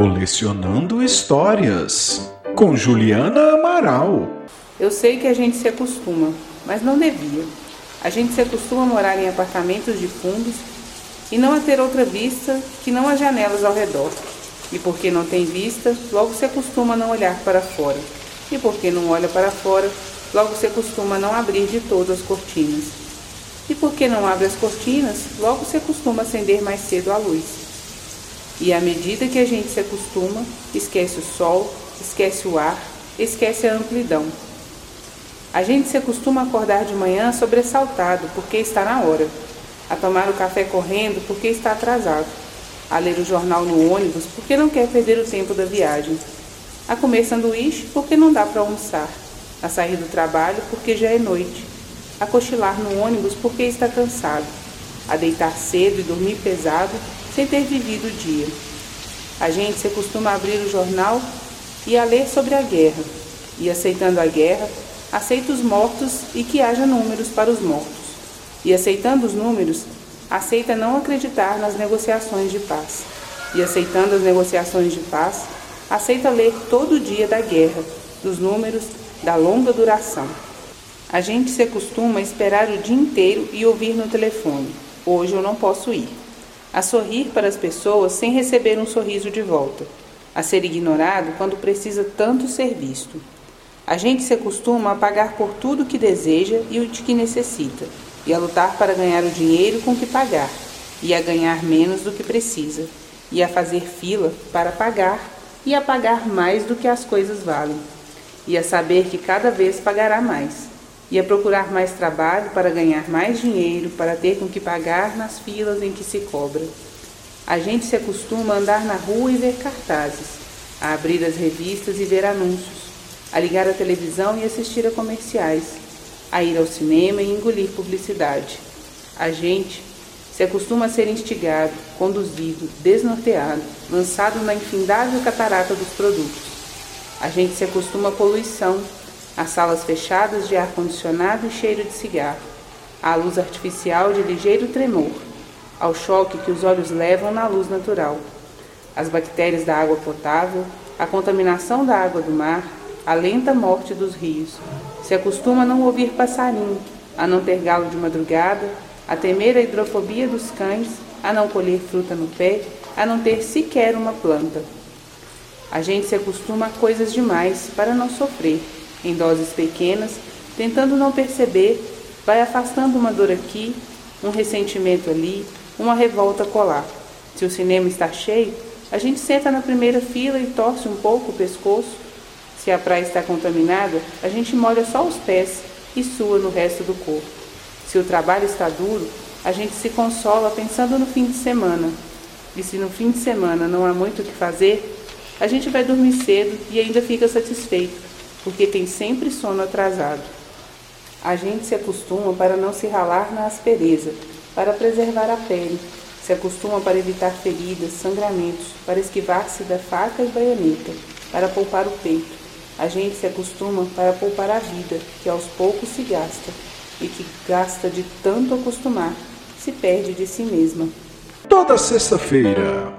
Colecionando Histórias, com Juliana Amaral. Eu sei que a gente se acostuma, mas não devia. A gente se acostuma a morar em apartamentos de fundos e não a ter outra vista que não as janelas ao redor. E porque não tem vista, logo se acostuma a não olhar para fora. E porque não olha para fora, logo se acostuma a não abrir de todo as cortinas. E porque não abre as cortinas, logo se acostuma a acender mais cedo a luz. E à medida que a gente se acostuma, esquece o sol, esquece o ar, esquece a amplidão. A gente se acostuma a acordar de manhã sobressaltado porque está na hora, a tomar o café correndo porque está atrasado, a ler o jornal no ônibus porque não quer perder o tempo da viagem, a comer sanduíche porque não dá para almoçar, a sair do trabalho porque já é noite, a cochilar no ônibus porque está cansado, a deitar cedo e dormir pesado sem ter vivido o dia. A gente se acostuma a abrir o jornal e a ler sobre a guerra, e aceitando a guerra, aceita os mortos e que haja números para os mortos. E aceitando os números, aceita não acreditar nas negociações de paz. E aceitando as negociações de paz, aceita ler todo dia da guerra, dos números, da longa duração. A gente se acostuma a esperar o dia inteiro e ouvir no telefone: Hoje eu não posso ir. A sorrir para as pessoas sem receber um sorriso de volta. A ser ignorado quando precisa tanto ser visto. A gente se acostuma a pagar por tudo que deseja e o de que necessita, e a lutar para ganhar o dinheiro com que pagar, e a ganhar menos do que precisa, e a fazer fila para pagar e a pagar mais do que as coisas valem, e a saber que cada vez pagará mais, e a procurar mais trabalho para ganhar mais dinheiro, para ter com que pagar nas filas em que se cobra. A gente se acostuma a andar na rua e ver cartazes, a abrir as revistas e ver anúncios, a ligar a televisão e assistir a comerciais, a ir ao cinema e engolir publicidade. A gente se acostuma a ser instigado, conduzido, desnorteado, lançado na infindável catarata dos produtos. A gente se acostuma à poluição, a salas fechadas de ar-condicionado e cheiro de cigarro, à luz artificial de ligeiro tremor, ao choque que os olhos levam na luz natural, as bactérias da água potável, a contaminação da água do mar, a lenta morte dos rios. Se acostuma a não ouvir passarinho, a não ter galo de madrugada, a temer a hidrofobia dos cães, a não colher fruta no pé, a não ter sequer uma planta. A gente se acostuma a coisas demais para não sofrer, em doses pequenas, tentando não perceber, vai afastando uma dor aqui, um ressentimento ali, uma revolta colar. Se o cinema está cheio, a gente senta na primeira fila e torce um pouco o pescoço se a praia está contaminada, a gente molha só os pés e sua no resto do corpo. Se o trabalho está duro, a gente se consola pensando no fim de semana. E se no fim de semana não há muito o que fazer, a gente vai dormir cedo e ainda fica satisfeito, porque tem sempre sono atrasado. A gente se acostuma para não se ralar na aspereza, para preservar a pele, se acostuma para evitar feridas, sangramentos, para esquivar-se da faca e baioneta, para poupar o peito, a gente se acostuma para poupar a vida, que aos poucos se gasta, e que gasta de tanto acostumar, se perde de si mesma. Toda sexta-feira,